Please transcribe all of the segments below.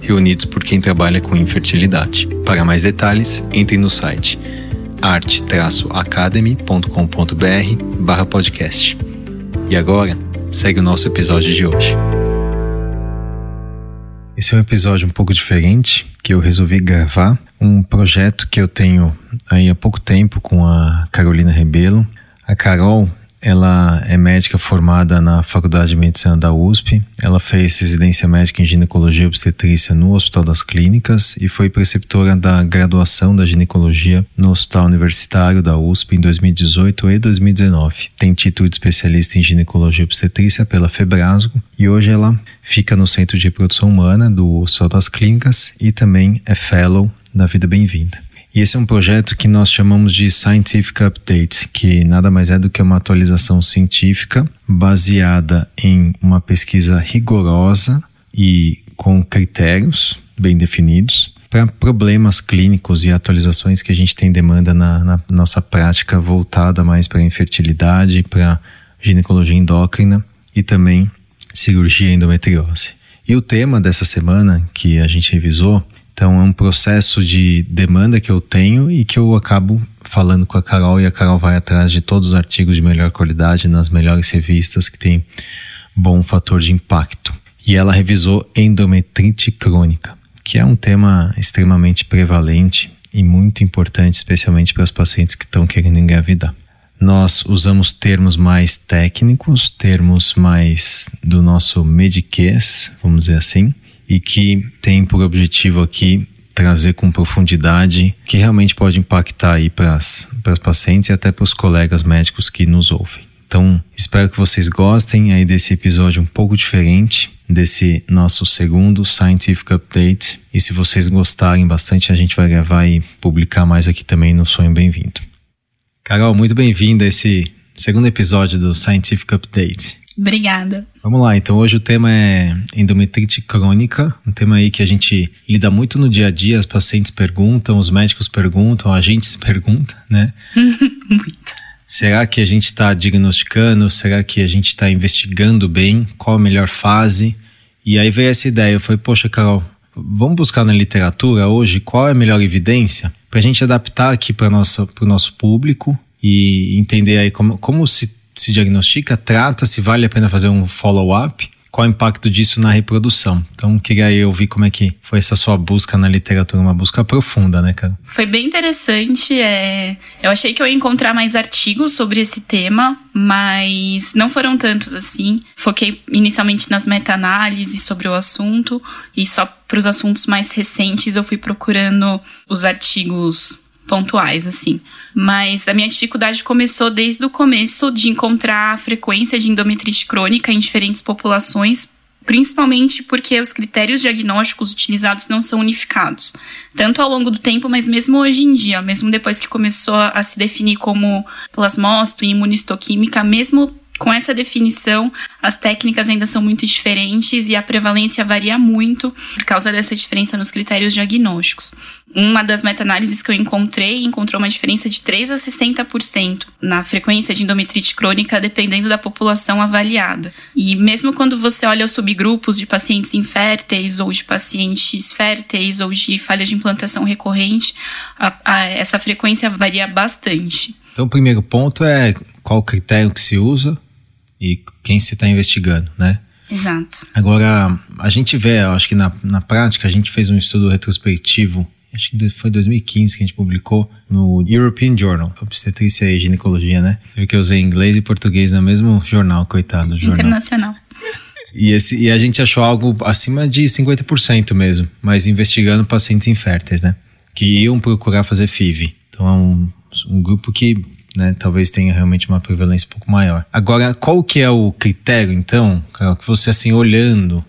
reunidos por quem trabalha com infertilidade. Para mais detalhes, entre no site arte-academy.com.br podcast. E agora, segue o nosso episódio de hoje. Esse é um episódio um pouco diferente que eu resolvi gravar um projeto que eu tenho aí há pouco tempo com a Carolina Rebelo. A Carol, ela é médica formada na Faculdade de Medicina da USP. Ela fez residência médica em ginecologia e obstetrícia no Hospital das Clínicas e foi preceptora da graduação da ginecologia no Hospital Universitário da USP em 2018 e 2019. Tem título de especialista em ginecologia e obstetrícia pela Febrasgo e hoje ela fica no Centro de Reprodução Humana do Hospital das Clínicas e também é fellow da Vida Bem-vinda. E esse é um projeto que nós chamamos de Scientific Update, que nada mais é do que uma atualização científica baseada em uma pesquisa rigorosa e com critérios bem definidos para problemas clínicos e atualizações que a gente tem demanda na, na nossa prática voltada mais para infertilidade, para ginecologia endócrina e também cirurgia endometriose. E o tema dessa semana que a gente revisou então é um processo de demanda que eu tenho e que eu acabo falando com a Carol e a Carol vai atrás de todos os artigos de melhor qualidade nas melhores revistas que tem bom fator de impacto. E ela revisou endometrite crônica, que é um tema extremamente prevalente e muito importante, especialmente para os pacientes que estão querendo engravidar. Nós usamos termos mais técnicos, termos mais do nosso mediquês, vamos dizer assim, e que tem por objetivo aqui trazer com profundidade que realmente pode impactar aí para as pacientes e até para os colegas médicos que nos ouvem. Então, espero que vocês gostem aí desse episódio um pouco diferente, desse nosso segundo Scientific Update. E se vocês gostarem bastante, a gente vai gravar e publicar mais aqui também no Sonho Bem-vindo. Carol, muito bem-vinda a esse segundo episódio do Scientific Update. Obrigada. Vamos lá, então hoje o tema é endometrite crônica, um tema aí que a gente lida muito no dia a dia, as pacientes perguntam, os médicos perguntam, a gente se pergunta, né? muito. Será que a gente está diagnosticando? Será que a gente está investigando bem? Qual a melhor fase? E aí veio essa ideia, eu falei, poxa, Carol, vamos buscar na literatura hoje qual é a melhor evidência para a gente adaptar aqui para o nosso público e entender aí como, como se se diagnostica, trata, se vale a pena fazer um follow-up, qual o impacto disso na reprodução. Então, queria eu ouvir como é que foi essa sua busca na literatura, uma busca profunda, né, cara? Foi bem interessante. É... Eu achei que eu ia encontrar mais artigos sobre esse tema, mas não foram tantos assim. Foquei inicialmente nas meta-análises sobre o assunto e só para os assuntos mais recentes eu fui procurando os artigos pontuais, assim. Mas a minha dificuldade começou desde o começo de encontrar a frequência de endometrite crônica em diferentes populações, principalmente porque os critérios diagnósticos utilizados não são unificados, tanto ao longo do tempo, mas mesmo hoje em dia, mesmo depois que começou a se definir como plasmócito e imunistoquímica, mesmo com essa definição, as técnicas ainda são muito diferentes e a prevalência varia muito por causa dessa diferença nos critérios diagnósticos. Uma das meta-análises que eu encontrei encontrou uma diferença de 3 a 60% na frequência de endometrite crônica, dependendo da população avaliada. E mesmo quando você olha os subgrupos de pacientes inférteis ou de pacientes férteis ou de falha de implantação recorrente, a, a, essa frequência varia bastante. Então, o primeiro ponto é qual o critério que se usa e quem se está investigando, né? Exato. Agora, a gente vê, acho que na, na prática, a gente fez um estudo retrospectivo, acho que foi 2015 que a gente publicou no European Journal, Obstetrícia e Ginecologia, né? Você viu que eu usei inglês e português no mesmo jornal, coitado. Jornal. Internacional. E, esse, e a gente achou algo acima de 50% mesmo, mas investigando pacientes inférteis, né? Que iam procurar fazer FIV. Então é um, um grupo que né? Talvez tenha realmente uma prevalência um pouco maior. Agora, qual que é o critério, então, que você assim olhando,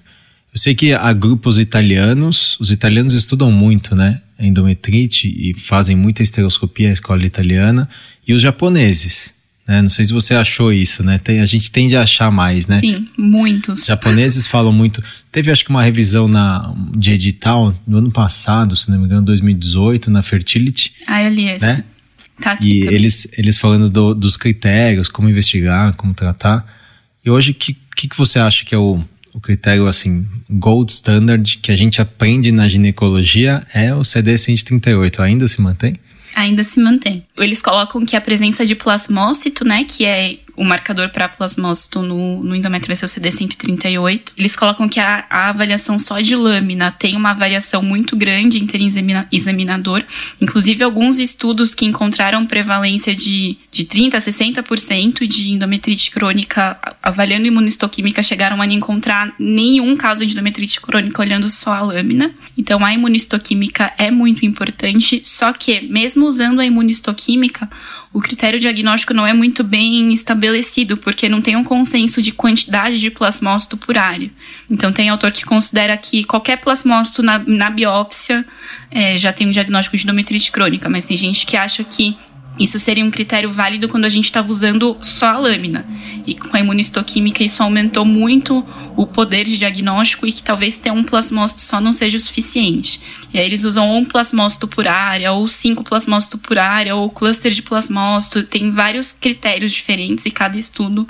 Eu sei que há grupos italianos, os italianos estudam muito, né? Endometrite e fazem muita esteroscopia a escola italiana, e os japoneses. Né? Não sei se você achou isso, né? Tem, a gente tende a achar mais, né? Sim, muitos. Os japoneses falam muito. Teve, acho que, uma revisão na, de edital no ano passado, se não me engano, 2018, na Fertility. Ah, eu li esse. Né? Tá aqui e eles, eles falando do, dos critérios, como investigar, como tratar. E hoje, o que, que, que você acha que é o, o critério, assim, gold standard que a gente aprende na ginecologia é o CD138. Ainda se mantém? Ainda se mantém. Eles colocam que a presença de plasmócito, né, que é o marcador para plasmócito no, no endométrio vai ser o CD138. Eles colocam que a, a, avaliação só de lâmina tem uma variação muito grande examinador. Inclusive, alguns estudos que encontraram prevalência de, de 30% a 60% de endometrite crônica avaliando imunistoquímica chegaram a não encontrar nenhum caso de endometrite crônica olhando só a lâmina. Então, a imunistoquímica é muito importante, só que, mesmo usando a imunistoquímica, o critério diagnóstico não é muito bem estabelecido, porque não tem um consenso de quantidade de plasmócito por área. Então, tem autor que considera que qualquer plasmócito na, na biópsia é, já tem um diagnóstico de endometrite crônica, mas tem gente que acha que isso seria um critério válido quando a gente estava usando só a lâmina. E com a imunistoquímica isso aumentou muito o poder de diagnóstico e que talvez ter um plasmócito só não seja o suficiente. E aí eles usam um plasmócito por área, ou cinco plasmócitos por área, ou cluster de plasmócito. Tem vários critérios diferentes e cada estudo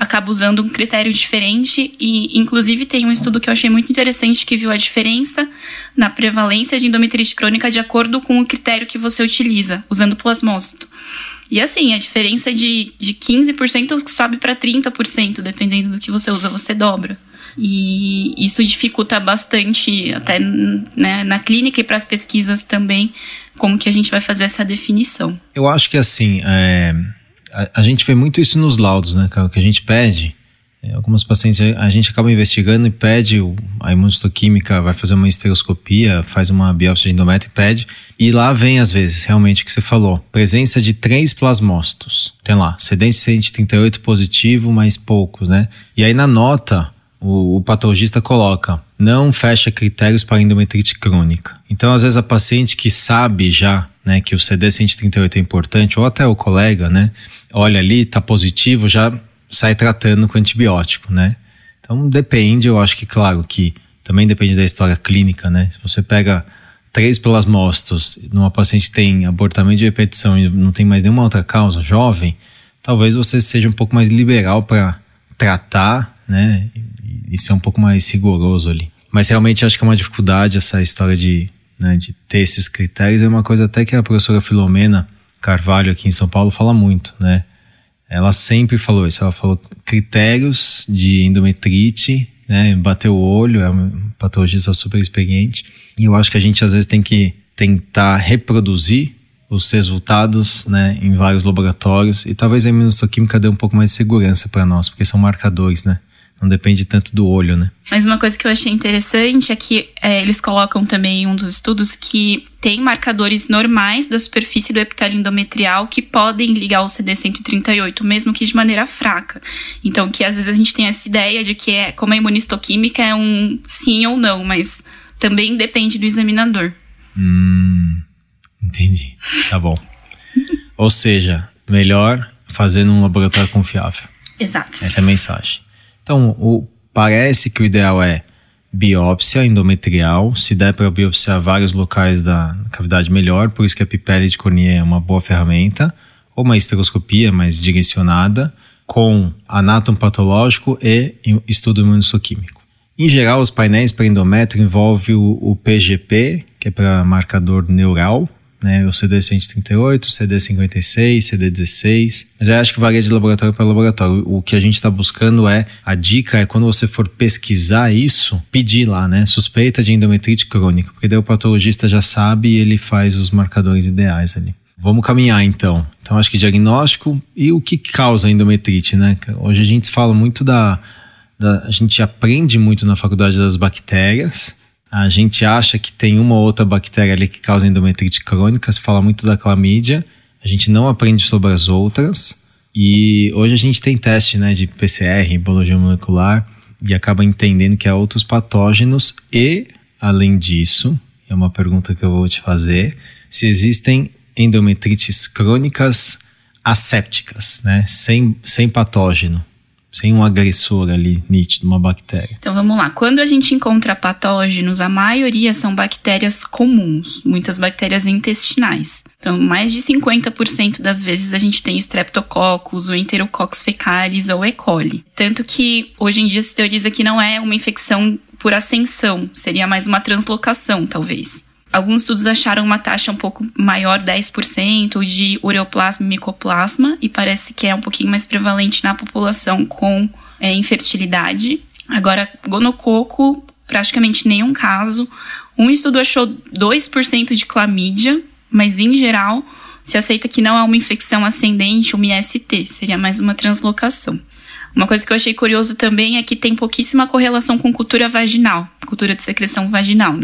acaba usando um critério diferente e inclusive tem um estudo que eu achei muito interessante que viu a diferença na prevalência de endometrite crônica de acordo com o critério que você utiliza, usando plasmócito. E assim, a diferença de, de 15% sobe para 30%, dependendo do que você usa, você dobra. E isso dificulta bastante, até né, na clínica e para as pesquisas também, como que a gente vai fazer essa definição. Eu acho que assim, é a, a, gente vê muito isso nos laudos, né, que a gente pede. É, algumas pacientes a gente acaba investigando e pede a imunistoquímica, vai fazer uma estereoscopia, faz uma biópsia de endométrio e pede. E lá vem, às vezes, realmente o que você falou: presença de três plasmócitos. Tem lá, CD 138 positivo, mas poucos, né? E aí na nota, o, o patologista coloca: não fecha critérios para endometrite crônica. Então, às vezes, a paciente que sabe já né, que o CD 138 é importante, ou até o colega, né? olha ali, tá positivo, já sai tratando com antibiótico, né? Então depende, eu acho que, claro, que também depende da história clínica, né? Se você pega três plasmócitos numa paciente que tem abortamento de repetição e não tem mais nenhuma outra causa, jovem, talvez você seja um pouco mais liberal para tratar, né? E, ser um pouco mais rigoroso ali. Mas realmente acho que é uma dificuldade essa história de, né, de ter esses critérios. É uma coisa até que a professora Filomena Carvalho aqui em São Paulo fala muito, né? Ela sempre falou isso, ela falou critérios de endometrite, né? Bateu o olho, é uma patologista super experiente. E eu acho que a gente às vezes tem que tentar reproduzir os resultados né, em vários laboratórios e talvez a imunohistoquímica dê um pouco mais de segurança para nós, porque são marcadores, né? Não depende tanto do olho, né? Mas uma coisa que eu achei interessante é que é, eles colocam também em um dos estudos que tem marcadores normais da superfície do epitélio endometrial que podem ligar ao CD138, mesmo que de maneira fraca. Então, que às vezes a gente tem essa ideia de que é como a imunistoquímica é um sim ou não, mas também depende do examinador. Hum, entendi. Tá bom. ou seja, melhor fazer num laboratório confiável. Exato. Essa é a mensagem. Então, o, parece que o ideal é biópsia endometrial. Se der para biopsiar vários locais da cavidade, melhor. Por isso que a pipele de cornea é uma boa ferramenta. Ou uma esteroscopia mais direcionada, com anátomo patológico e estudo imunossoquímico. Em geral, os painéis para endométrio envolvem o, o PGP, que é para marcador neural, né? O CD138, CD56, CD16. Mas eu acho que varia de laboratório para laboratório. O que a gente está buscando é a dica é quando você for pesquisar isso, pedir lá, né? Suspeita de endometrite crônica, porque daí o patologista já sabe e ele faz os marcadores ideais ali. Vamos caminhar então. Então acho que diagnóstico e o que causa endometrite, né? Hoje a gente fala muito da, da a gente aprende muito na faculdade das bactérias a gente acha que tem uma ou outra bactéria ali que causa endometrite crônica, se fala muito da clamídia, a gente não aprende sobre as outras. E hoje a gente tem teste né, de PCR, biologia molecular, e acaba entendendo que há outros patógenos e, além disso, é uma pergunta que eu vou te fazer, se existem endometrites crônicas assépticas, né, sem, sem patógeno sem um agressor ali nítido, uma bactéria. Então vamos lá. Quando a gente encontra patógenos, a maioria são bactérias comuns, muitas bactérias intestinais. Então, mais de 50% das vezes a gente tem Streptococcus, o Enterococcus fecalis ou E. coli. Tanto que hoje em dia se teoriza que não é uma infecção por ascensão, seria mais uma translocação, talvez. Alguns estudos acharam uma taxa um pouco maior, 10%, de ureoplasma e micoplasma, e parece que é um pouquinho mais prevalente na população com é, infertilidade. Agora, gonococo, praticamente nenhum caso. Um estudo achou 2% de clamídia, mas em geral se aceita que não é uma infecção ascendente, uma IST, seria mais uma translocação. Uma coisa que eu achei curioso também é que tem pouquíssima correlação com cultura vaginal, cultura de secreção vaginal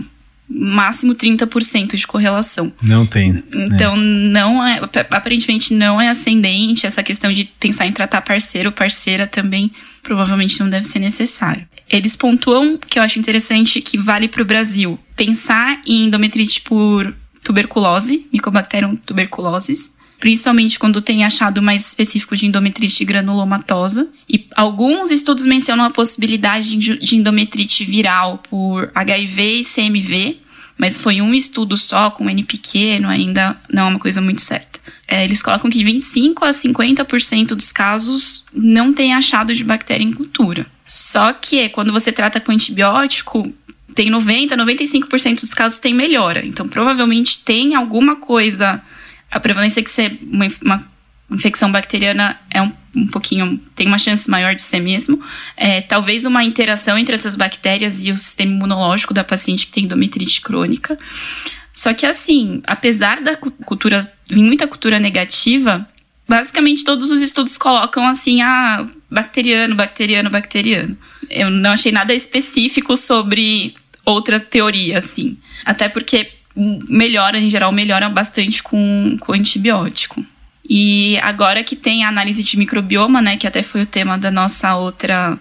máximo 30% de correlação. Não tem. Então, é. não é, aparentemente não é ascendente essa questão de pensar em tratar parceiro ou parceira também provavelmente não deve ser necessário. Eles pontuam que eu acho interessante que vale para o Brasil pensar em endometrite por tuberculose, Mycobacterium tuberculosis, principalmente quando tem achado mais específico de endometrite granulomatosa. E alguns estudos mencionam a possibilidade de endometrite viral por HIV e CMV, mas foi um estudo só, com N pequeno, ainda não é uma coisa muito certa. É, eles colocam que 25 a 50% dos casos não tem achado de bactéria em cultura. Só que quando você trata com antibiótico, tem 90, 95% dos casos tem melhora. Então, provavelmente tem alguma coisa a prevalência de ser uma, uma infecção bacteriana é um, um pouquinho. tem uma chance maior de ser mesmo. É, talvez uma interação entre essas bactérias e o sistema imunológico da paciente que tem endometrite crônica. Só que, assim, apesar da cultura, muita cultura negativa, basicamente todos os estudos colocam assim, ah, bacteriano, bacteriano, bacteriano. Eu não achei nada específico sobre outra teoria, assim. Até porque melhora, em geral, melhora bastante com, com antibiótico. E agora que tem a análise de microbioma, né, que até foi o tema da nossa outra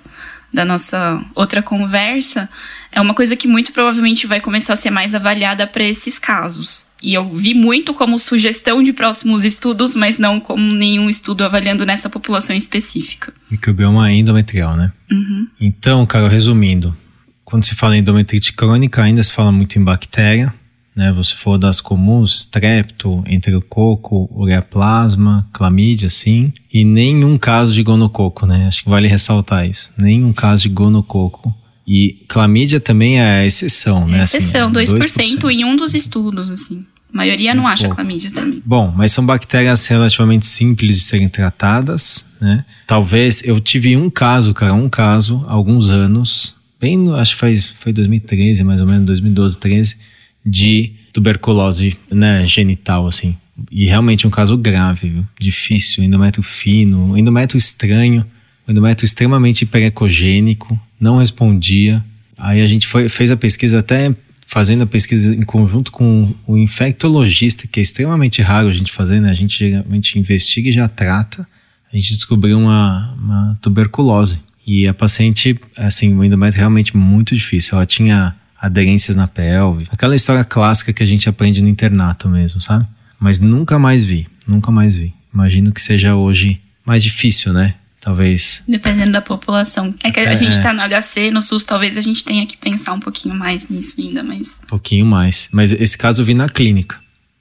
da nossa outra conversa, é uma coisa que muito provavelmente vai começar a ser mais avaliada para esses casos. E eu vi muito como sugestão de próximos estudos, mas não como nenhum estudo avaliando nessa população específica. Microbioma endometrial, né? Uhum. Então, cara, resumindo, quando se fala em endometrite crônica, ainda se fala muito em bactéria, né? Você for das comuns, strepto, enterococo, ureaplasma, clamídia, sim, e nenhum caso de gonococo, né? Acho que vale ressaltar isso. Nenhum caso de gonococo. E clamídia também é a exceção, né? É exceção, assim, 2%, 2% em um dos estudos, assim. A maioria não acha pouco. clamídia também. Bom, mas são bactérias relativamente simples de serem tratadas, né? Talvez eu tive um caso, cara, um caso, há alguns anos, bem, acho que foi, foi 2013, mais ou menos, 2012, 13, de tuberculose né, genital, assim. E realmente um caso grave, viu? difícil, endométrio fino, endométrio estranho, endométrio extremamente hiperecogênico, não respondia. Aí a gente foi, fez a pesquisa até fazendo a pesquisa em conjunto com o infectologista, que é extremamente raro a gente fazer, né? A gente geralmente investiga e já trata. A gente descobriu uma, uma tuberculose. E a paciente, assim, o endométrio é realmente muito difícil. Ela tinha aderências na pelve. Aquela história clássica que a gente aprende no internato mesmo, sabe? Mas nunca mais vi, nunca mais vi. Imagino que seja hoje mais difícil, né? Talvez. Dependendo da população. É que a é, gente tá no HC, no SUS, talvez a gente tenha que pensar um pouquinho mais nisso ainda, mas. Um pouquinho mais. Mas esse caso eu vi na clínica.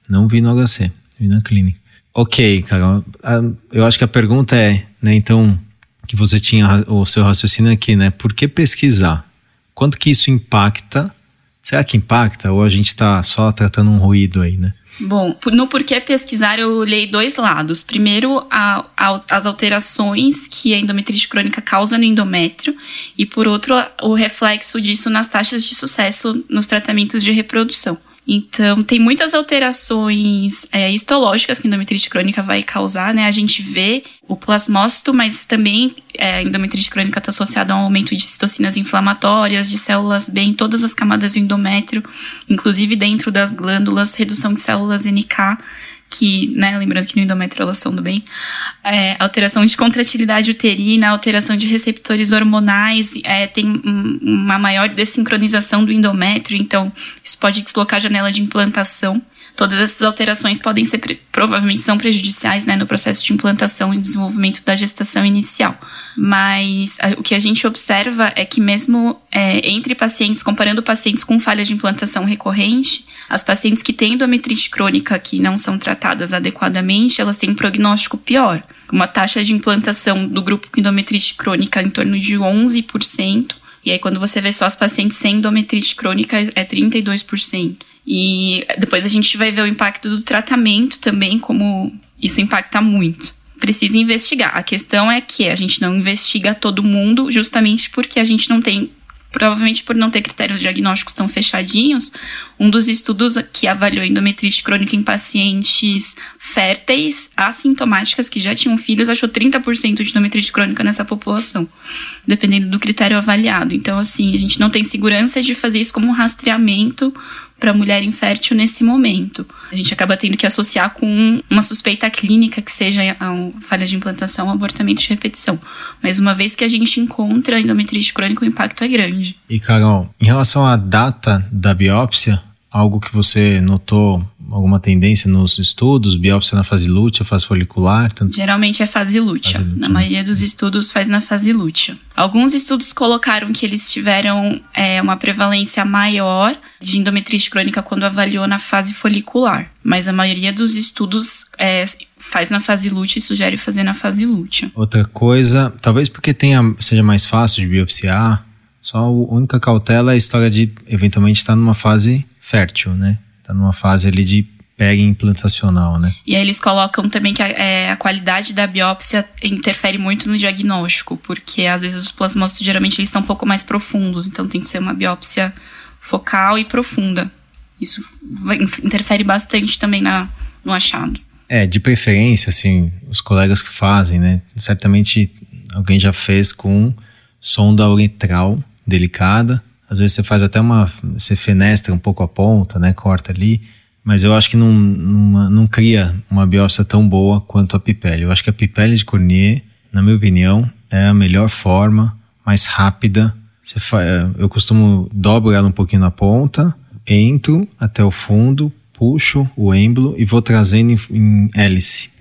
Não vi no HC, vi na clínica. Ok, Carol. Eu acho que a pergunta é, né, então, que você tinha o seu raciocínio aqui, né? Por que pesquisar? Quanto que isso impacta? Será que impacta ou a gente está só tratando um ruído aí, né? Bom, no porquê pesquisar eu olhei dois lados. Primeiro, a, a, as alterações que a endometrite crônica causa no endométrio e por outro, o reflexo disso nas taxas de sucesso nos tratamentos de reprodução. Então, tem muitas alterações é, histológicas que a endometrite crônica vai causar, né? A gente vê o plasmócito, mas também é, a endometrite crônica está associada a um aumento de citocinas inflamatórias, de células B em todas as camadas do endométrio, inclusive dentro das glândulas, redução de células NK, que, né, lembrando que no endométrio elas são do bem, é, alteração de contratilidade uterina, alteração de receptores hormonais, é, tem uma maior desincronização do endométrio, então isso pode deslocar a janela de implantação. Todas essas alterações podem ser, provavelmente são prejudiciais né, no processo de implantação e desenvolvimento da gestação inicial. Mas a, o que a gente observa é que mesmo é, entre pacientes, comparando pacientes com falha de implantação recorrente, as pacientes que têm endometrite crônica que não são tratadas adequadamente, elas têm um prognóstico pior. Uma taxa de implantação do grupo com endometrite crônica em torno de 11%. E aí, quando você vê só as pacientes sem endometrite crônica, é 32%. E depois a gente vai ver o impacto do tratamento também, como isso impacta muito. Precisa investigar. A questão é que a gente não investiga todo mundo justamente porque a gente não tem provavelmente por não ter critérios diagnósticos tão fechadinhos, um dos estudos que avaliou endometrite crônica em pacientes férteis, assintomáticas, que já tinham filhos, achou 30% de endometrite crônica nessa população, dependendo do critério avaliado. Então, assim, a gente não tem segurança de fazer isso como um rastreamento para a mulher infértil nesse momento. A gente acaba tendo que associar com uma suspeita clínica que seja a falha de implantação, abortamento de repetição. Mas uma vez que a gente encontra endometrite crônica, o impacto é grande. E Carol, em relação à data da biópsia, algo que você notou alguma tendência nos estudos? Biópsia na fase lútea, fase folicular? Tanto... Geralmente é fase lútea. fase lútea. Na maioria dos estudos faz na fase lútea. Alguns estudos colocaram que eles tiveram é, uma prevalência maior de endometrite crônica quando avaliou na fase folicular. Mas a maioria dos estudos é, faz na fase lútea e sugere fazer na fase lútea. Outra coisa, talvez porque tenha, seja mais fácil de biopsiar, só a única cautela é a história de eventualmente estar numa fase fértil, né? Tá numa fase ali de pega implantacional, né? E aí eles colocam também que a, é, a, qualidade da biópsia interfere muito no diagnóstico, porque às vezes os plasmócitos geralmente eles são um pouco mais profundos, então tem que ser uma biópsia focal e profunda. Isso vai, interfere bastante também na, no achado. É, de preferência, assim, os colegas que fazem, né? Certamente alguém já fez com sonda uretral delicada, às vezes você faz até uma. Você fenestra um pouco a ponta, né? Corta ali. Mas eu acho que não, não, não cria uma biópsia tão boa quanto a pipele. Eu acho que a pipele de Cornier, na minha opinião, é a melhor forma, mais rápida. Você faz, eu costumo dobro ela um pouquinho na ponta, entro até o fundo, puxo o êmbolo e vou trazendo em, em hélice.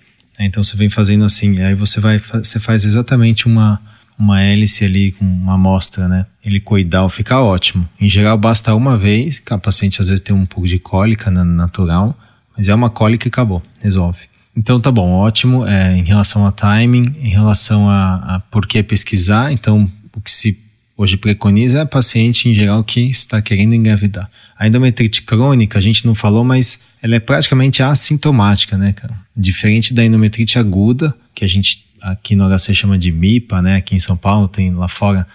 Então você vem fazendo assim, aí você vai, você faz exatamente uma uma hélice ali com uma amostra, né? Helicoidal fica ótimo. Em geral, basta uma vez, que a paciente às vezes tem um pouco de cólica né, natural, mas é uma cólica e acabou, resolve. Então tá bom, ótimo. É, em relação a timing, em relação a, a por que pesquisar, então o que se hoje preconiza é a paciente em geral que está querendo engravidar. A endometrite crônica, a gente não falou, mas ela é praticamente assintomática, né, cara? Diferente da endometrite aguda, que a gente aqui no HC chama de MIPA, né? Aqui em São Paulo tem lá fora,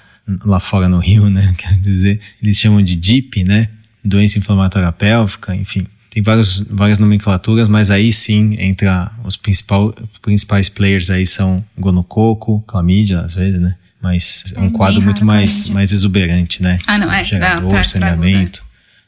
lá fora no Rio, né? Quer dizer, eles chamam de DIP, né? Doença inflamatória pélvica, enfim. Tem vários, várias nomenclaturas, mas aí sim entra os principal, principais players aí são gonococo, clamídia, às vezes, né? Mas é um quadro muito mais, mais exuberante, né? Ah, não, é. Gerador, dá, sangramento,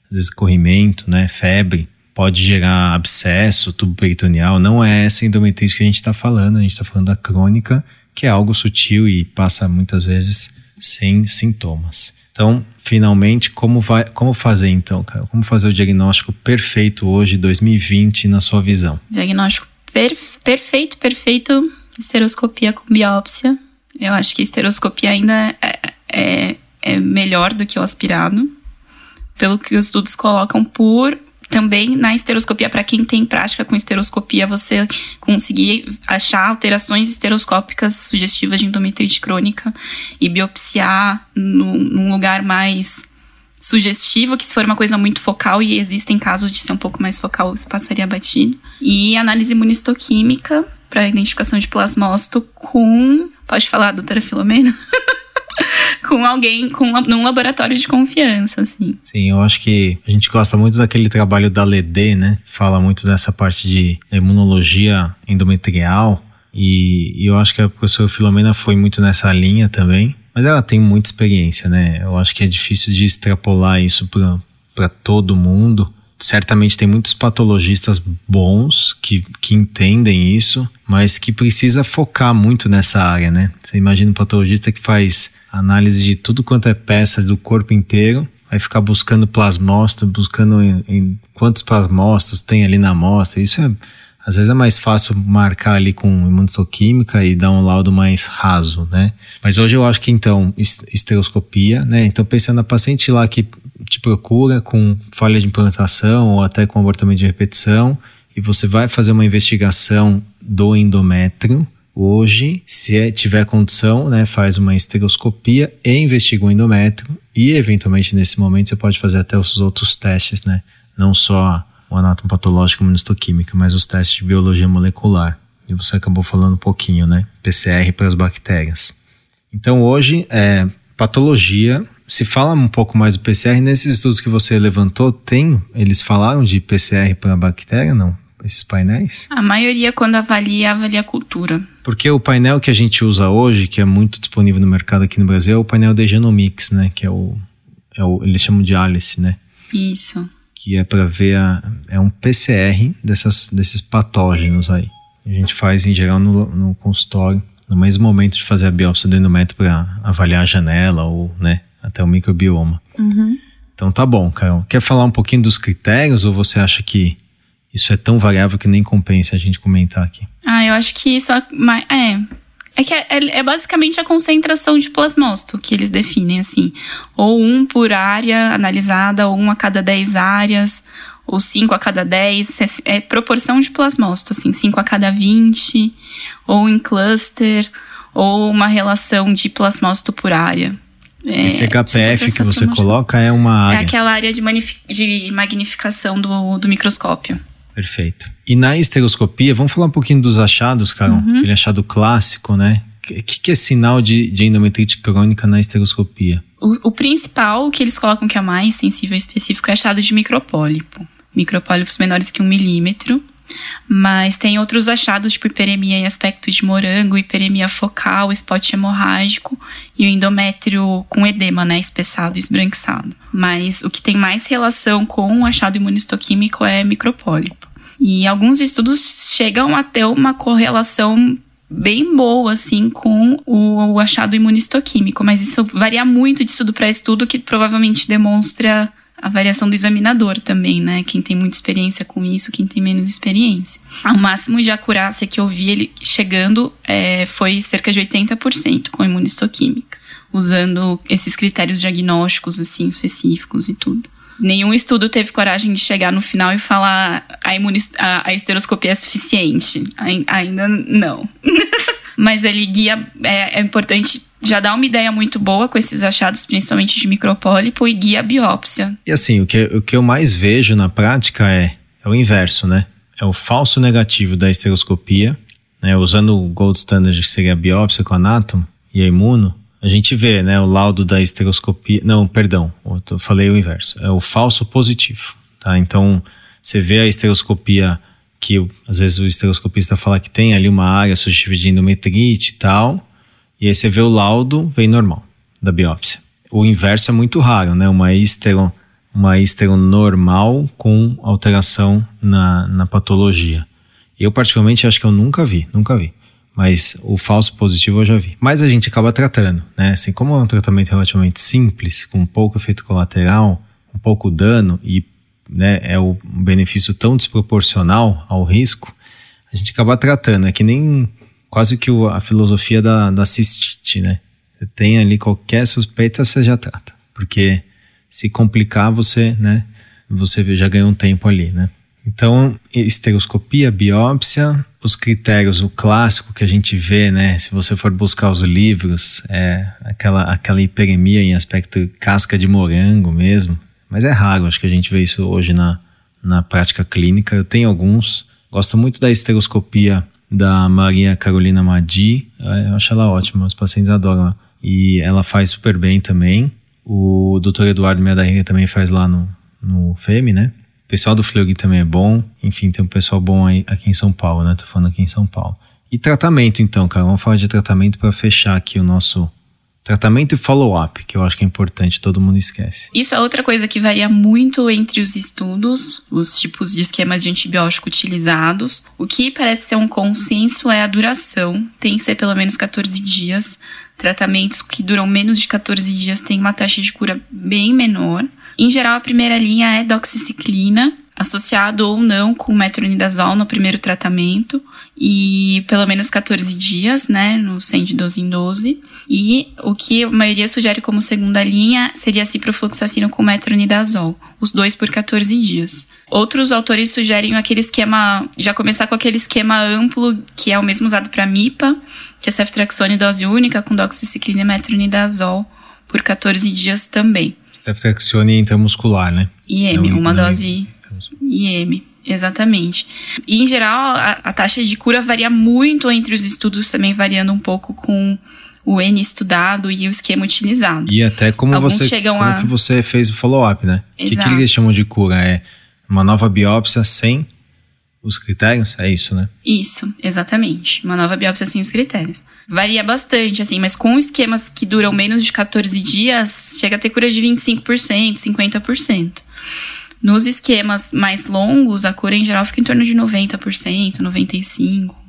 às vezes corrimento, né? Febre pode gerar abscesso, tubo peritoneal. Não é essa endometrite que a gente está falando, a gente está falando da crônica, que é algo sutil e passa muitas vezes sem sintomas. Então, finalmente, como, vai, como fazer então, cara? Como fazer o diagnóstico perfeito hoje, 2020, na sua visão? Diagnóstico perf perfeito, perfeito, esteroscopia com biópsia. Eu acho que a esteroscopia ainda é, é, é melhor do que o aspirado, pelo que os estudos colocam por também na esteroscopia, para quem tem prática com esteroscopia, você conseguir achar alterações esteroscópicas sugestivas de endometrite crônica e biopsiar no, num lugar mais sugestivo, que se for uma coisa muito focal, e existem casos de ser um pouco mais focal, isso passaria batido. E análise imunistoquímica para identificação de plasmócito com. Pode falar, doutora Filomena? com alguém, com num laboratório de confiança, assim. Sim, eu acho que a gente gosta muito daquele trabalho da LED, né? Fala muito dessa parte de imunologia endometrial. E, e eu acho que a professora Filomena foi muito nessa linha também. Mas ela tem muita experiência, né? Eu acho que é difícil de extrapolar isso para todo mundo. certamente tem muitos patologistas bons que, que entendem isso, mas que precisa focar muito nessa área, né? Você imagina um patologista que faz análise de tudo quanto é peças do corpo inteiro, vai ficar buscando plasmócito, buscando em, em quantos plasmócitos tem ali na amostra. Isso é às vezes é mais fácil marcar ali com imunohistoquímica e dar um laudo mais raso, né? Mas hoje eu acho que então, estereoscopia, né? Então pensando na paciente lá que te procura com falha de implantação ou até com abortamento de repetição e você vai fazer uma investigação do endométrio, hoje, se é, tiver condição, né, faz uma estereoscopia e investiga o endométrio e eventualmente nesse momento você pode fazer até os outros testes, né? Não só o anátomo patológico imunistoquímica, mas os testes de biologia molecular. E você acabou falando um pouquinho, né? PCR para as bactérias. Então hoje, é, patologia, se fala um pouco mais do PCR, nesses estudos que você levantou, tem, eles falaram de PCR para bactéria, não? Esses painéis? A maioria, quando avalia, avalia a cultura. Porque o painel que a gente usa hoje, que é muito disponível no mercado aqui no Brasil, é o painel de Genomics, né? Que é o, é o eles chamam de Alice, né? Isso que é para ver a, é um PCR dessas, desses patógenos aí. A gente faz em geral no, no consultório, no mesmo momento de fazer a biópsia do endométrio para avaliar a janela ou né, até o microbioma. Uhum. Então tá bom, Carol. Quer falar um pouquinho dos critérios ou você acha que isso é tão variável que nem compensa a gente comentar aqui? Ah, eu acho que isso é, é é que é, é, é, basicamente a concentração de plasmócito que eles definem, assim. Ou um por área analisada, ou um a cada 10 áreas, ou cinco a cada 10. É, é proporção de plasmócito, assim, cinco a cada 20, ou em cluster, ou uma relação de plasmócito por área. É, Esse HPF que você coloca é uma área. É aquela área de, de magnificação do, do microscópio. Perfeito. E na estereoscopia, vamos falar um pouquinho dos achados, Carol? Uhum. Aquele achado clássico, né? O que, que, é sinal de, de endometrite crônica na estereoscopia? O, o, principal que eles colocam que é mais sensível e específico é achado de micropólipo. Micropólipos menores que um milímetro. Mas tem outros achados, tipo hiperemia em aspecto de morango, hiperemia focal, spot hemorrágico e o endométrio com edema, né, espessado e esbranquiçado. Mas o que tem mais relação com o achado imunistoquímico é micropólipo. E alguns estudos chegam a ter uma correlação bem boa, assim, com o, achado imunistoquímico, mas isso varia muito de estudo para estudo, que provavelmente demonstra a variação do examinador também, né? Quem tem muita experiência com isso, quem tem menos experiência. O máximo de acurácia que eu vi ele chegando é, foi cerca de 80% com imunistoquímica, usando esses critérios diagnósticos, assim, específicos e tudo. Nenhum estudo teve coragem de chegar no final e falar a, a, a esteroscopia é suficiente. ainda não. Mas ele guia, é, é importante já dá uma ideia muito boa com esses achados, principalmente de micropólipo, e guia a biópsia. E assim, o que, o que eu mais vejo na prática é, é o inverso, né? É o falso negativo da esteroscopia, né? Usando o gold standard, que seria a biópsia com anátomo e a imuno, a gente vê, né, o laudo da esteroscopia. Não, perdão, eu falei o inverso. É o falso positivo, tá? Então, você vê a esteroscopia que às vezes o esteroscopista fala que tem ali uma área suscetível de endometrite e tal, e aí você vê o laudo, vem normal, da biópsia. O inverso é muito raro, né? Uma estero, uma estero normal com alteração na, na patologia. Eu, particularmente, acho que eu nunca vi, nunca vi. Mas o falso positivo eu já vi. Mas a gente acaba tratando, né? Assim, como é um tratamento relativamente simples, com pouco efeito colateral, com pouco dano e né, é um benefício tão desproporcional ao risco, a gente acaba tratando. É que nem quase que o, a filosofia da, da cistite, né? Você tem ali qualquer suspeita, você já trata. Porque se complicar, você, né? Você já ganhou um tempo ali, né? Então, estereoscopia, biópsia, os critérios, o clássico que a gente vê, né? Se você for buscar os livros, é aquela, aquela hiperemia em aspecto casca de morango mesmo. Mas é raro, acho que a gente vê isso hoje na, na prática clínica. Eu tenho alguns. Gosto muito da estereoscopia da Maria Carolina Madi. Eu acho ela ótima, os pacientes adoram. E ela faz super bem também. O Dr. Eduardo Medarriga também faz lá no, no FEME, né? O pessoal do Flug também é bom. Enfim, tem um pessoal bom aí, aqui em São Paulo, né? Tô falando aqui em São Paulo. E tratamento, então, cara. Vamos falar de tratamento para fechar aqui o nosso, Tratamento e follow-up, que eu acho que é importante, todo mundo esquece. Isso é outra coisa que varia muito entre os estudos, os tipos de esquemas de antibiótico utilizados. O que parece ser um consenso é a duração, tem que ser pelo menos 14 dias. Tratamentos que duram menos de 14 dias têm uma taxa de cura bem menor. Em geral, a primeira linha é doxiciclina, associado ou não com metronidazol no primeiro tratamento e pelo menos 14 dias, né, no 100 de 12 em 12. E o que a maioria sugere como segunda linha seria ciprofloxacino com metronidazol, os dois por 14 dias. Outros autores sugerem aquele esquema, já começar com aquele esquema amplo que é o mesmo usado para MIPA, que é ceftriaxone dose única com doxiciclina e metronidazol por 14 dias também. Ceftriaxone intramuscular, né? IM, não, uma não dose IM. Exatamente. E, em geral, a, a, taxa de cura varia muito entre os estudos, também variando um pouco com o N estudado e o esquema utilizado. E até como, Alguns você, chegam como a... que você fez o follow-up, né? O que, que eles chamam de cura? É uma nova biópsia sem os critérios? É isso, né? Isso, exatamente. Uma nova biópsia sem os critérios. Varia bastante, assim, mas com esquemas que duram menos de 14 dias, chega a ter cura de 25%, 50%. Nos esquemas mais longos, a cura em geral fica em torno de 90%, 95%.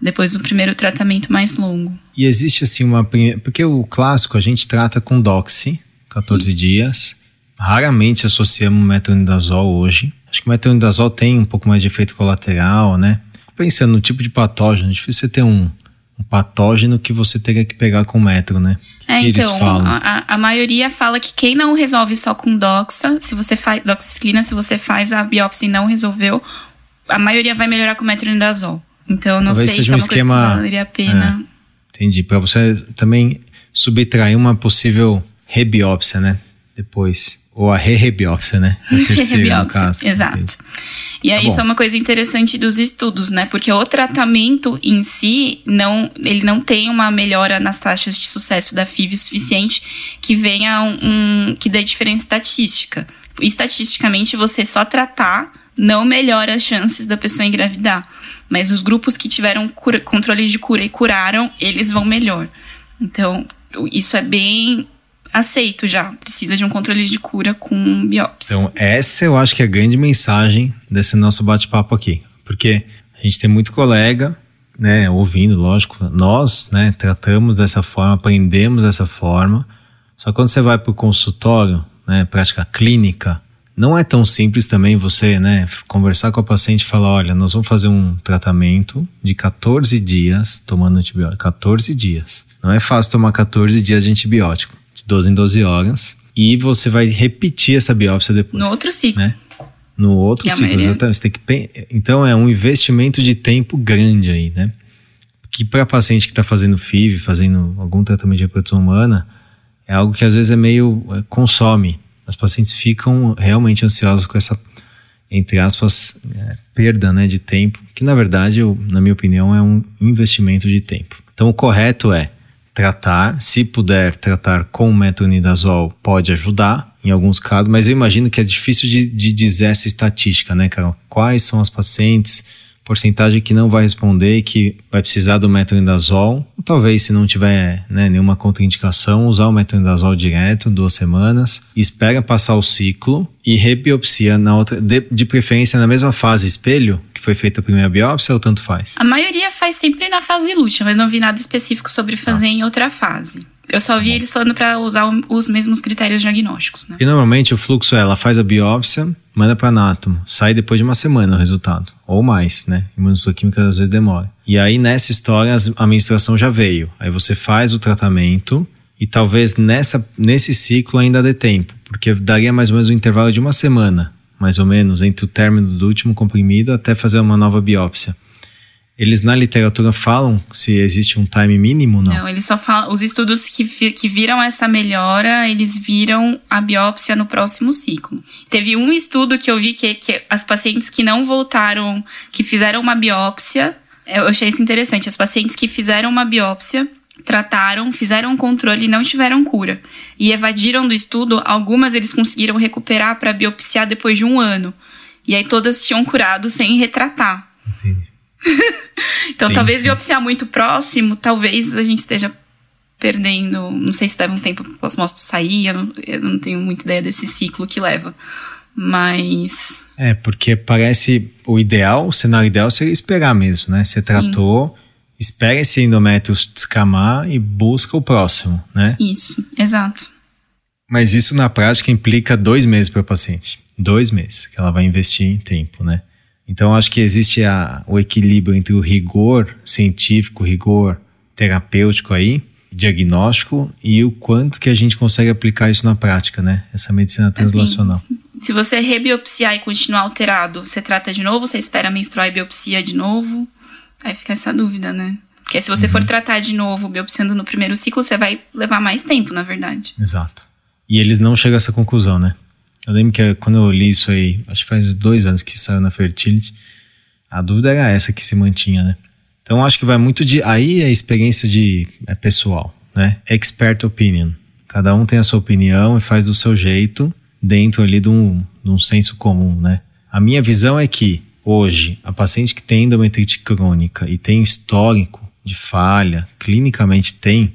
Depois do primeiro tratamento mais longo. E existe assim uma. Porque o clássico a gente trata com doxy, 14 Sim. dias. Raramente associamos metronidazol hoje. Acho que o metronidazol tem um pouco mais de efeito colateral, né? Fico pensando no tipo de patógeno. É difícil você ter um, um patógeno que você teria que pegar com metro, né? É, então, a, a, maioria fala que quem não resolve só com doxa, se você faz doxiciclina, se você faz a biópsia e não resolveu, a maioria vai melhorar com metronidazol. Então, não Talvez sei se é um é uma esquema, coisa que valeria a pena. É, entendi. Para você também subtrair uma possível rebiópsia, né? Depois. Ou a re-rebiópsia, né? A terceira, no caso. Exato. E aí, tá isso é uma coisa interessante dos estudos, né? Porque o tratamento em si, não, ele não tem uma melhora nas taxas de sucesso da FIV suficiente que venha um, um que dê diferença estatística. Estatisticamente, você só tratar não melhora as chances da pessoa engravidar. Mas os grupos que tiveram cura, controle de cura e curaram, eles vão melhor. Então, isso é bem aceito já. Precisa de um controle de cura com biópsia. Então, essa eu acho que é a grande mensagem desse nosso bate-papo aqui. Porque a gente tem muito colega, né, ouvindo, lógico, nós, né, tratamos dessa forma, aprendemos dessa forma. Só que quando você vai para o consultório, né, prática clínica, não é tão simples também você, né, conversar com a paciente e falar, olha, nós vamos fazer um tratamento de 14 dias tomando antibiótico. 14 dias. Não é fácil tomar 14 dias de antibiótico de 12 em 12 horas. E você vai repetir essa biópsia depois. No outro ciclo. Né? No outro ciclo, maioria... exatamente. Você tem que, então é um investimento de tempo grande aí, né? Que para paciente que está fazendo FIV, fazendo algum tratamento de reprodução humana, é algo que às vezes é meio. É, consome. As pacientes ficam realmente ansiosas com essa, entre aspas, é, perda né, de tempo, que na verdade, eu, na minha opinião, é um investimento de tempo. Então o correto é tratar. Se puder tratar com metronidazol, pode ajudar em alguns casos, mas eu imagino que é difícil de, de dizer essa estatística, né, Carol? Quais são as pacientes, porcentagem que não vai responder e que vai precisar do metronidazol? Talvez, se não tiver né, nenhuma contraindicação, usar o metronidazol direto, duas semanas, espera passar o ciclo e rebiopsia na outra, de, de preferência na mesma fase espelho, foi feita a primeira biópsia ou tanto faz? A maioria faz sempre na fase de luta, mas não vi nada específico sobre fazer ah. em outra fase. Eu só vi eles falando para usar os mesmos critérios diagnósticos, né? Porque normalmente o fluxo é, ela faz a biópsia, manda para anátomo, sai depois de uma semana o resultado, ou mais, né? Imunohistoquímica às vezes demora. E aí nessa história a menstruação já veio. Aí você faz o tratamento e talvez nessa, nesse ciclo ainda dê tempo, porque daria mais ou menos um intervalo de uma semana mais ou menos, entre o término do último comprimido até fazer uma nova biópsia. Eles na literatura falam se existe um time mínimo, não? Não, eles só falam. Os estudos que, que viram essa melhora, eles viram a biópsia no próximo ciclo. Teve um estudo que eu vi que, que as pacientes que não voltaram, que fizeram uma biópsia, eu achei isso interessante. As pacientes que fizeram uma biópsia trataram, fizeram um controle e não tiveram cura. E evadiram do estudo, algumas eles conseguiram recuperar para biopsiar depois de um ano. E aí todas tinham curado sem retratar. Entendi. então, sim, talvez sim. biopsiar muito próximo, talvez a gente esteja perdendo. Não sei se leva um tempo para o plasmócito sair, eu não, eu não tenho muita ideia desse ciclo que leva. Mas. É, porque parece o ideal, o cenário ideal seria esperar mesmo, né? Você tratou, Sim. espera esse endométrio descamar e busca o próximo, né? Isso, exato. Mas isso na prática implica dois meses para o paciente. Dois meses que ela vai investir em tempo, né? Então acho que existe a, o equilíbrio entre o rigor científico, rigor terapêutico aí, diagnóstico e o quanto que a gente consegue aplicar isso na prática, né? Essa medicina assim, translacional. Assim, se você rebiopsiar e continuar alterado, você trata de novo, você espera menstruar e biopsia de novo? Aí fica essa dúvida, né? Porque se você uhum. for tratar de novo, biopsiando no primeiro ciclo, você vai levar mais tempo, na verdade. Exato. E eles não chegam a essa conclusão, né? Eu lembro que quando eu li isso aí, acho que faz dois anos que saiu na Fertility, a dúvida era essa que se mantinha, né? Então acho que vai muito de. Aí é experiência de. é pessoal, né? Expert opinion. Cada um tem a sua opinião e faz do seu jeito, dentro ali de um, de um senso comum, né? A minha visão é que, hoje, a paciente que tem endometrite crônica e tem histórico de falha, clinicamente tem,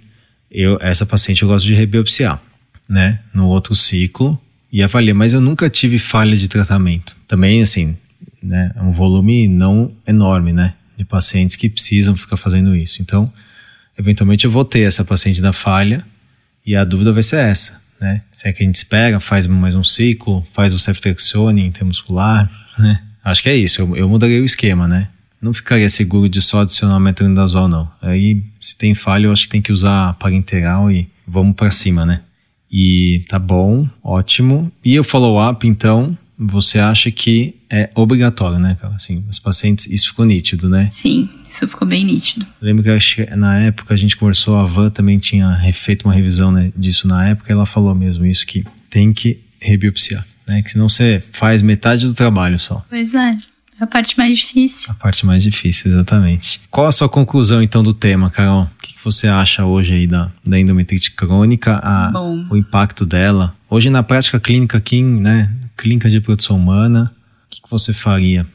eu, essa paciente eu gosto de rebiopsiar né, no outro ciclo e avaliar. Mas eu nunca tive falha de tratamento. Também, assim, né, é um volume não enorme, né, de pacientes que precisam ficar fazendo isso. Então, eventualmente eu vou ter essa paciente da falha e a dúvida vai ser essa, né? Se é que a gente espera, faz mais um ciclo, faz o ceftriaxone intermuscular, né? Acho que é isso, eu, eu mudaria o esquema, né? Não ficaria seguro de só adicionar metronidazol, não. Aí, se tem falha, eu acho que tem que usar parenteral e vamos para cima, né? E tá bom, ótimo. E o follow-up, então, você acha que é obrigatório, né, cara? Assim, os pacientes, isso ficou nítido, né? Sim, isso ficou bem nítido. Eu lembro que na época a gente conversou, a Van também tinha feito uma revisão né, disso na época, e ela falou mesmo isso, que tem que rebiopsiar, né? Que senão você faz metade do trabalho só. Pois é. A parte mais difícil. A parte mais difícil, exatamente. Qual a sua conclusão, então, do tema, Carol? O que você acha hoje aí da, da endometrite crônica, a, o impacto dela? Hoje, na prática clínica aqui, né, clínica de produção humana, o que você faria,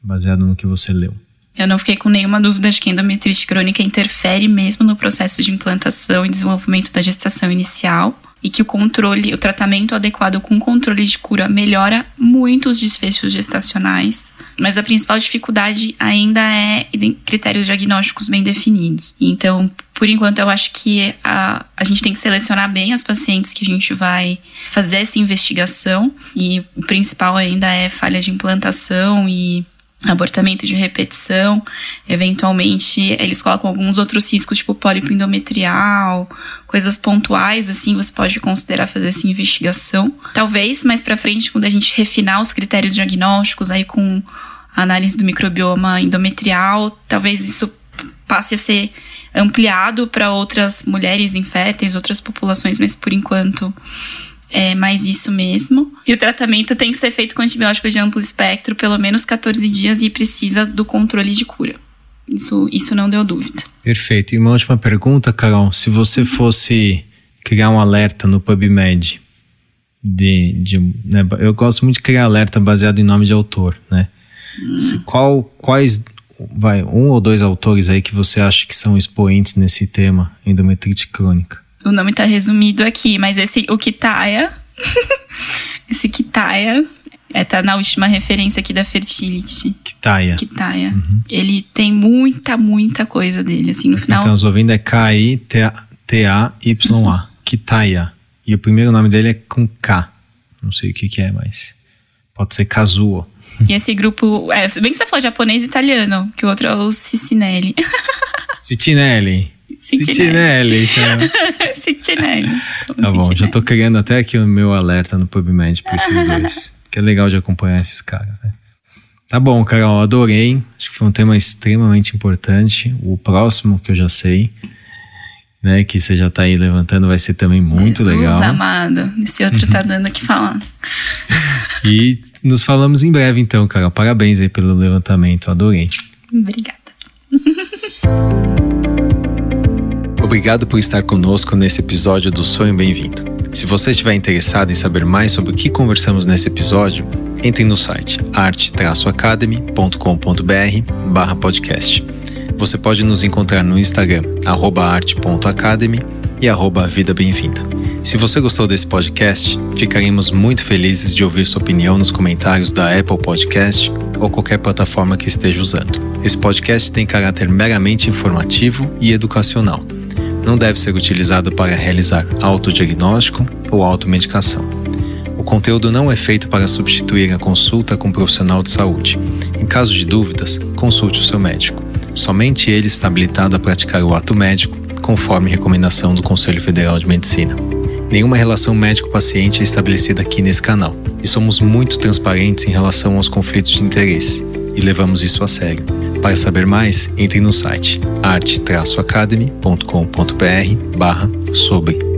baseado no que você leu? Eu não fiquei com nenhuma dúvida de que a endometrite crônica interfere mesmo no processo de implantação e desenvolvimento da gestação inicial e que o controle, o tratamento adequado com controle de cura melhora muito os desfechos gestacionais, mas a principal dificuldade ainda é critérios diagnósticos bem definidos. Então, por enquanto, eu acho que a, a gente tem que selecionar bem as pacientes que a gente vai fazer essa investigação e o principal ainda é falha de implantação e abortamento de repetição, eventualmente eles colocam alguns outros riscos, tipo pólipo endometrial, coisas pontuais, assim, você pode considerar fazer essa investigação. Talvez mais para frente, quando a gente refinar os critérios diagnósticos aí com a análise do microbioma endometrial, talvez isso passe a ser ampliado para outras mulheres inférteis, outras populações, mas por enquanto é mais isso mesmo. E o tratamento tem que ser feito com antibiótico de amplo espectro, pelo menos 14 dias, e precisa do controle de cura. Isso, isso não deu dúvida. Perfeito. E uma última pergunta, Carol. Se você fosse criar um alerta no PubMed, de, de né, eu gosto muito de criar alerta baseado em nome de autor, né? Hum. Se, qual, quais, vai, um ou dois autores aí que você acha que são expoentes nesse tema, endometrite crônica? O nome tá resumido aqui, mas esse, o Kitaya, esse Kitaya, é, tá na última referência aqui da Fertility. Kitaya. Kitaya. Uhum. Ele tem muita, muita coisa dele, assim, no final... Quem tá nos ouvindo é K-I-T-A-Y-A. Kitaya. E o primeiro nome dele é com K. Não sei o que que é, mas pode ser Kazuo. E esse grupo, é, bem que você falou japonês e italiano, que o outro é o Cicinelli. Cicinelli. Citinelli. Citinelli. Tá bom, já tô criando até aqui o meu alerta no PubMed por esses dois. Que é legal de acompanhar esses caras, né? Tá bom, Carol, adorei. Acho que foi um tema extremamente importante. O próximo, que eu já sei, né, que você já tá aí levantando, vai ser também muito Jesus legal. amado. Esse outro tá dando o que falar. e nos falamos em breve, então, Carol. Parabéns aí pelo levantamento. Adorei. Obrigada. Obrigado por estar conosco nesse episódio do Sonho Bem-vindo. Se você estiver interessado em saber mais sobre o que conversamos nesse episódio, entre no site arte-academy.com.br podcast. Você pode nos encontrar no Instagram, arte.academy e arroba Vida Bem-vinda. Se você gostou desse podcast, ficaremos muito felizes de ouvir sua opinião nos comentários da Apple Podcast ou qualquer plataforma que esteja usando. Esse podcast tem caráter meramente informativo e educacional. Não deve ser utilizado para realizar autodiagnóstico ou automedicação. O conteúdo não é feito para substituir a consulta com um profissional de saúde. Em caso de dúvidas, consulte o seu médico. Somente ele está habilitado a praticar o ato médico, conforme recomendação do Conselho Federal de Medicina. Nenhuma relação médico-paciente é estabelecida aqui nesse canal e somos muito transparentes em relação aos conflitos de interesse e levamos isso a sério. Para saber mais, entre no site arte-academy.com.br barra sobre